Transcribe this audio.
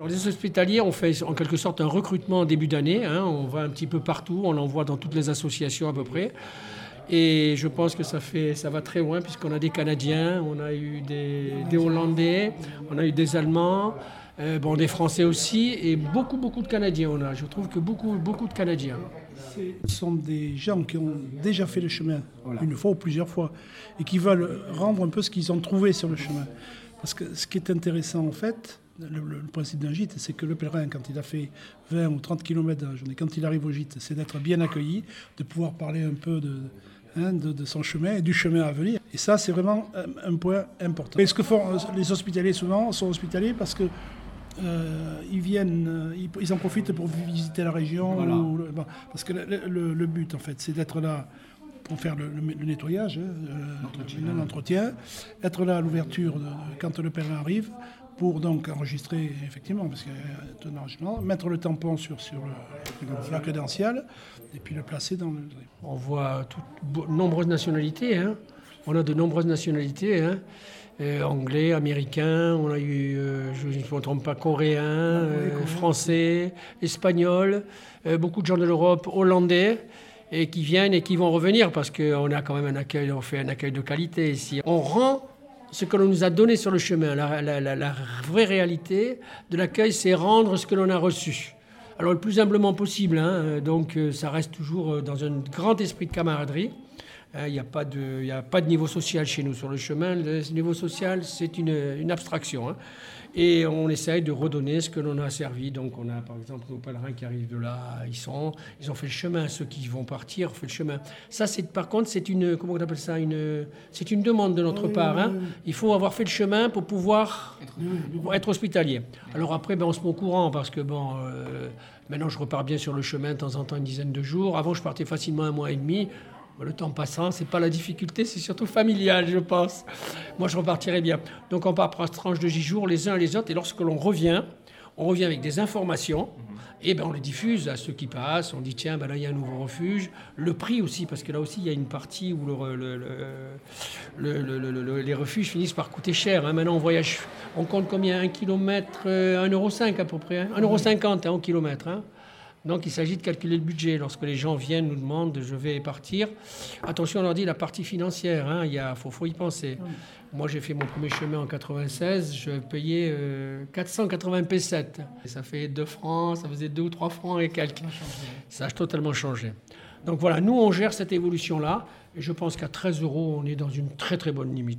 Alors, les hospitaliers, on fait en quelque sorte un recrutement en début d'année. hein. On va un petit peu partout, on envoie dans toutes les associations à peu près. Et je pense que ça, fait, ça va très loin puisqu'on a des Canadiens, on a eu des, des Hollandais, on a eu des Allemands, euh, bon, des Français aussi, et beaucoup, beaucoup de Canadiens on a. Je trouve que beaucoup, beaucoup de Canadiens. Ce sont des gens qui ont déjà fait le chemin, une fois ou plusieurs fois, et qui veulent rendre un peu ce qu'ils ont trouvé sur le chemin. Parce que ce qui est intéressant en fait, le, principe d'un gîte, c'est que le pèlerin, quand il a fait 20 ou 30 km dans la journée, quand il arrive au gîte, c'est d'être bien accueilli, de pouvoir parler un peu de, hein, de, de son chemin et du chemin à venir. Et ça, c'est vraiment un, un point important. Et ce que font euh, les hospitaliers souvent, sont hospitaliers parce que euh, ils viennent, euh, ils, ils en profitent pour visiter la région. ou le- bon, parce que le, but, en fait, c'est d'être là pour faire le, le- le nettoyage, hein, euh, l'entretien, être là à l'ouverture quand le pèlerin arrive, pour donc enregistrer, effectivement, parce qu'il y a un enregistrement, mettre le tampon sur, sur le- la crédentiale, et puis le placer dans le... On voit toutes, nombreuses nationalités. hein. On a de nombreuses nationalités. hein. Euh, anglais, américains, on a eu, euh, je ne me trompe pas, coréens, euh, français, espagnols, euh, beaucoup de gens de l'Europe, hollandais, et qui viennent et qui vont revenir parce qu'on a quand même un accueil, on fait un accueil de qualité ici. On rend ce que l'on nous a donné sur le chemin. La, la- vraie réalité de l'accueil, c'est rendre ce que l'on a reçu. Alors le plus humblement possible, hein, donc euh, ça reste toujours euh, dans un grand esprit de camaraderie. Hein, Il n'y a, pas de- il y a pas de niveau social chez nous sur le chemin. Le niveau social, c'est une, une abstraction. hein. Et on essaye de redonner ce que l'on a servi. Donc on a par exemple nos pèlerins qui arrivent de là, ils, sont, ils ont fait le chemin. Ceux qui vont partir ont fait le chemin. Ça, c'est par contre, c'est une, comment on appelle ça une, C'est une demande de notre part. hein. Il faut avoir fait le chemin pour pouvoir être hospitalier. Alors après, ben, on se met au courant parce que bon, euh, maintenant je repars bien sur le chemin de temps en temps une dizaine de jours. Avant, je partais facilement un mois et demi. Le temps passant, c'est pas la difficulté, c'est surtout familial, je pense. Moi, je repartirai bien. Donc, on part par tranche de 10 jours, les uns et les autres. Et lorsque l'on revient, on revient avec des informations. Et ben, on les diffuse à ceux qui passent. On dit tiens, ben là, il y a un nouveau refuge. Le prix aussi, parce que là aussi, il y a une partie où le- le- le- le- le- le- le- les refuges finissent par coûter cher. hein. Maintenant, on voyage, on compte combien? Un kilomètre, euh, 1,5€ à peu près. hein 1,50€ hein, au kilomètre. Donc il s'agit de calculer le budget. Lorsque les gens viennent, nous demandent je vais partir. Attention, on leur dit la partie financière, hein, il y a, faut, faut y penser. Moi j'ai fait mon premier chemin en 96, je payais euh, 480 P7. Et ça fait 2 francs, ça faisait 2 ou 3 francs et quelques. Ça a totalement changé. Donc voilà, nous on gère cette évolution-là. Et je pense qu'à 13 euros, on est dans une très très bonne limite.